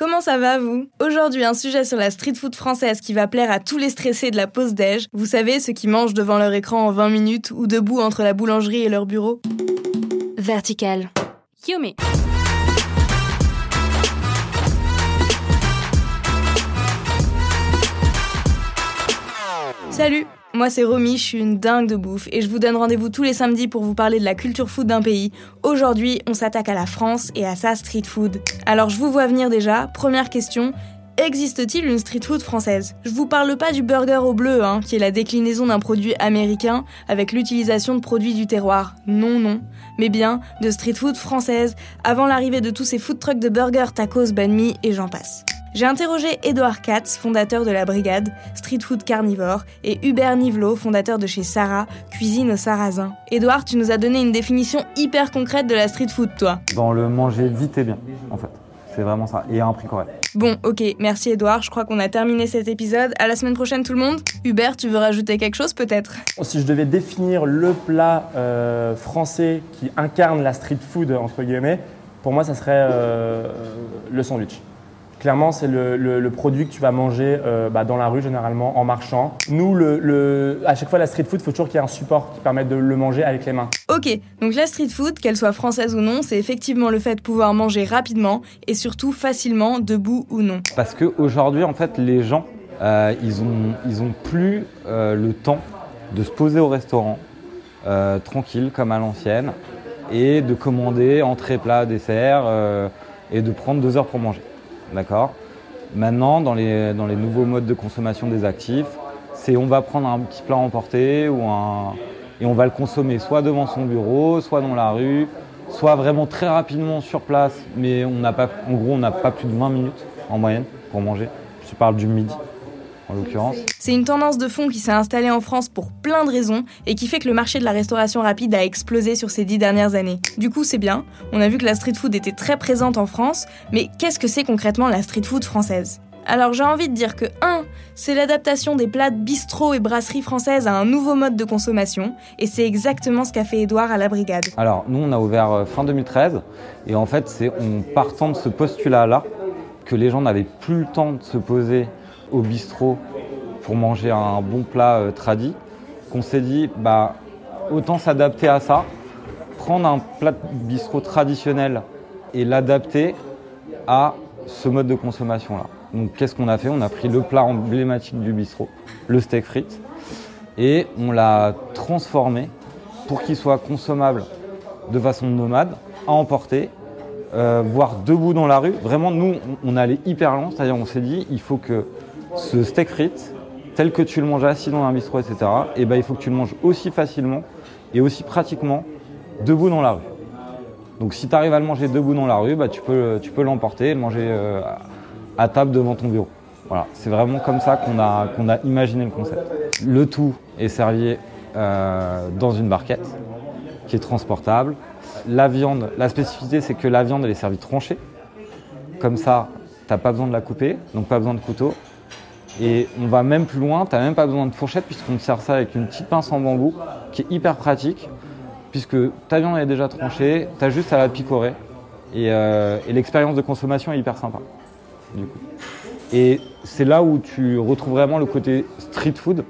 Comment ça va vous? Aujourd'hui un sujet sur la street food française qui va plaire à tous les stressés de la pause déj. Vous savez, ceux qui mangent devant leur écran en 20 minutes ou debout entre la boulangerie et leur bureau. Vertical. Yumi. Salut moi c'est Romy, je suis une dingue de bouffe et je vous donne rendez-vous tous les samedis pour vous parler de la culture food d'un pays. Aujourd'hui, on s'attaque à la France et à sa street food. Alors je vous vois venir déjà, première question, existe-t-il une street food française? Je vous parle pas du burger au bleu, hein, qui est la déclinaison d'un produit américain avec l'utilisation de produits du terroir. Non, non. Mais bien de street food française, avant l'arrivée de tous ces food trucks de burgers, tacos, banh mi et j'en passe. J'ai interrogé Edouard Katz, fondateur de la Brigade, street food carnivore, et Hubert Nivelot, fondateur de chez Sarah, cuisine au sarrasin. Edouard, tu nous as donné une définition hyper concrète de la street food, toi. Dans le manger vite et bien, en fait. C'est vraiment ça, et à un prix correct. Bon, ok, merci Edouard, je crois qu'on a terminé cet épisode. À la semaine prochaine tout le monde. Hubert, tu veux rajouter quelque chose peut-être? Si je devais définir le plat euh, français qui incarne la street food, entre guillemets, pour moi ça serait euh, le sandwich. Clairement, c'est le, produit que tu vas manger euh, bah, dans la rue généralement en marchant. Nous, le, à chaque fois, la street food, il faut toujours qu'il y ait un support qui permette de le manger avec les mains. Ok, donc la street food, qu'elle soit française ou non, c'est effectivement le fait de pouvoir manger rapidement et surtout facilement, debout ou non. Parce qu'aujourd'hui, en fait, les gens, euh, ils, ont, ils ont plus euh, le temps de se poser au restaurant, tranquille comme à l'ancienne, et de commander entrée, plat, dessert, et de prendre deux heures pour manger. D'accord Maintenant, dans les, nouveaux modes de consommation des actifs, c'est on va prendre un petit plat emporté ou et on va le consommer soit devant son bureau, soit dans la rue, soit vraiment très rapidement sur place, mais on n'a pas, en gros, on n'a pas plus de 20 minutes en moyenne pour manger. Je parle du midi l'occurrence. C'est une tendance de fond qui s'est installée en France pour plein de raisons et qui fait que le marché de la restauration rapide a explosé sur ces dix dernières années. Du coup, c'est bien, on a vu que la street food était très présente en France, mais qu'est-ce que c'est concrètement la street food française? Alors j'ai envie de dire que 1. C'est l'adaptation des plats de bistrot et brasserie françaises à un nouveau mode de consommation, et c'est exactement ce qu'a fait Edouard à la brigade. Alors nous on a ouvert euh, fin 2013, et en fait c'est en partant de ce postulat-là que les gens n'avaient plus le temps de se poser au bistrot manger un bon plat euh, tradit, qu'on s'est dit bah autant s'adapter à ça, prendre un plat de bistrot traditionnel et l'adapter à ce mode de consommation là. Donc qu'est-ce qu'on a fait? On a pris le plat emblématique du bistrot, le steak frites, et on l'a transformé pour qu'il soit consommable de façon nomade, à emporter, euh, voire debout dans la rue. Vraiment, nous, on allait hyper lent, c'est-à-dire on s'est dit, il faut que ce steak frites, tel que tu le manges assis dans un bistrot, etc., et eh ben, il faut que tu le manges aussi facilement et aussi pratiquement debout dans la rue. Donc si tu arrives à le manger debout dans la rue, bah, tu peux, tu peux l'emporter et le manger euh, à table devant ton bureau. Voilà, c'est vraiment comme ça qu'on a, a imaginé le concept. Le tout est servi euh, dans une barquette qui est transportable. La viande, la spécificité c'est que la viande elle est servie tranchée. Comme ça, tu n'as pas besoin de la couper, donc pas besoin de couteau. Et on va même plus loin, tu même pas besoin de fourchette puisqu'on te sert ça avec une petite pince en bambou qui est hyper pratique puisque ta viande est déjà tranchée, tu juste à la picorer euh, et, l'expérience de consommation est hyper sympa. Et c'est là où tu retrouves vraiment le côté street food,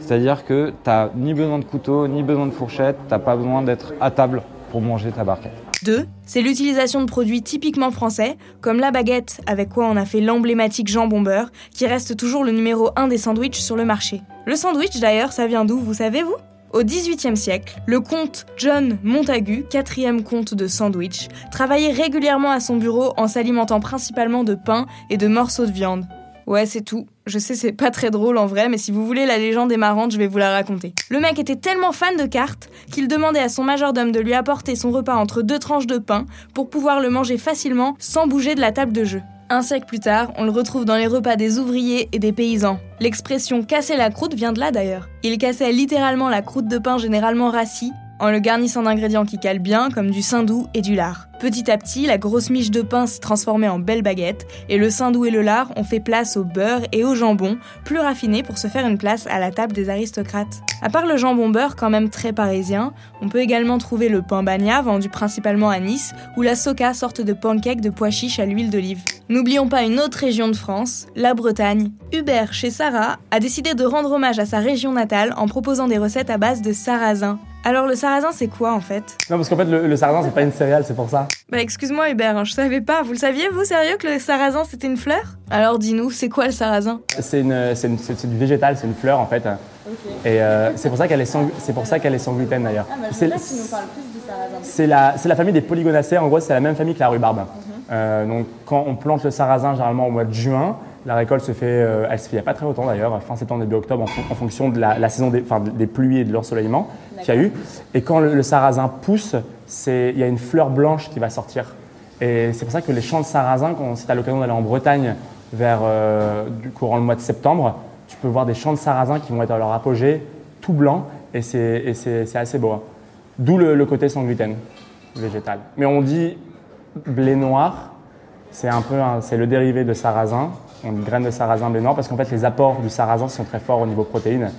c'est-à-dire que tu n'as ni besoin de couteau, ni besoin de fourchette, tu n'as pas besoin d'être à table pour manger ta barquette. 2. C'est l'utilisation de produits typiquement français, comme la baguette, avec quoi on a fait l'emblématique jambon beurre, qui reste toujours le numéro 1 des sandwichs sur le marché. Le sandwich d'ailleurs, ça vient d'où, vous savez vous? Au XVIIIe siècle, le comte John Montagu, quatrième comte de sandwich, travaillait régulièrement à son bureau en s'alimentant principalement de pain et de morceaux de viande. Ouais, c'est tout. Je sais, c'est pas très drôle en vrai, mais si vous voulez, la légende est marrante, je vais vous la raconter. Le mec était tellement fan de cartes qu'il demandait à son majordome de lui apporter son repas entre deux tranches de pain pour pouvoir le manger facilement sans bouger de la table de jeu. Un siècle plus tard, on le retrouve dans les repas des ouvriers et des paysans. L'expression casser la croûte vient de là d'ailleurs. Il cassait littéralement la croûte de pain généralement rassis en le garnissant d'ingrédients qui calent bien, comme du saindoux et du lard. Petit à petit, la grosse miche de pain s'est transformée en belle baguette, et le saindoux et le lard ont fait place au beurre et au jambon, plus raffinés pour se faire une place à la table des aristocrates. À part le jambon beurre, quand même très parisien, on peut également trouver le pain bagna, vendu principalement à Nice, ou la soca, sorte de pancake de pois chiches à l'huile d'olive. N'oublions pas une autre région de France, la Bretagne. Hubert, chez Sarah, a décidé de rendre hommage à sa région natale en proposant des recettes à base de sarrasin. Alors le sarrasin c'est quoi en fait? Non parce qu'en fait le, le sarrasin c'est pas une céréale, c'est pour ça. Bah excuse-moi Hubert, hein, je savais pas. Vous le saviez vous sérieux que le sarrasin c'était une fleur? Alors dis-nous, c'est quoi le sarrasin? C'est une, c'est une- c'est- c'est du végétal, c'est une fleur en fait. Et euh, c'est pour ça qu'elle est sans, c'est pour ça qu'elle est sans gluten d'ailleurs. C'est- C'est la, c'est la famille des polygonacées. En gros, c'est la même famille que la rhubarbe. Euh, donc, quand on plante le sarrasin, généralement au mois de juin, la récolte se fait, euh, elle se fait il n'y a pas très longtemps d'ailleurs, fin septembre, début octobre, en, fon- en fonction de la, la saison des, enfin, des pluies et de l'ensoleillement qu'il y a eu. Et quand le, sarrasin pousse, il y a une fleur blanche qui va sortir. Et c'est pour ça que les champs de sarrasin, quand, si tu as l'occasion d'aller en Bretagne vers euh, du courant le mois de septembre, tu peux voir des champs de sarrasin qui vont être à leur apogée, tout blanc, et c'est, assez beau. hein. D'où le, côté sans gluten végétal. Mais on dit blé noir, c'est un peu c'est le dérivé de sarrasin. On dit graines de sarrasin blé noir parce qu'en fait les apports du sarrasin sont très forts au niveau protéines,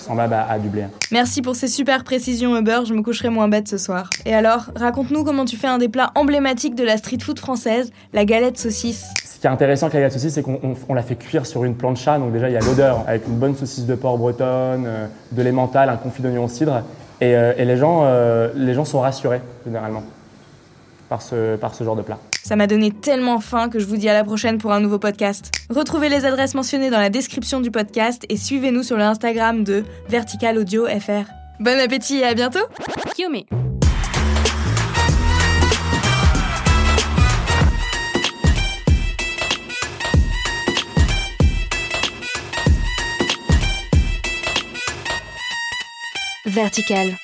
semblables à, à du blé. Merci pour ces super précisions Hubert, je me coucherai moins bête ce soir. Et alors, raconte-nous comment tu fais un des plats emblématiques de la street food française, la galette saucisse. Ce qui est intéressant avec la galette saucisse, c'est qu'on on- on la fait cuire sur une plancha, donc déjà il y a l'odeur avec une bonne saucisse de porc bretonne, euh, de l'emmental, un confit d'oignon au cidre, et, euh, et les, gens, euh, les gens sont rassurés généralement par ce, par ce genre de plat. Ça m'a donné tellement faim que je vous dis à la prochaine pour un nouveau podcast. Retrouvez les adresses mentionnées dans la description du podcast et suivez-nous sur le Instagram de Vertical Audio FR. Bon appétit et à bientôt Yumi. Vertical.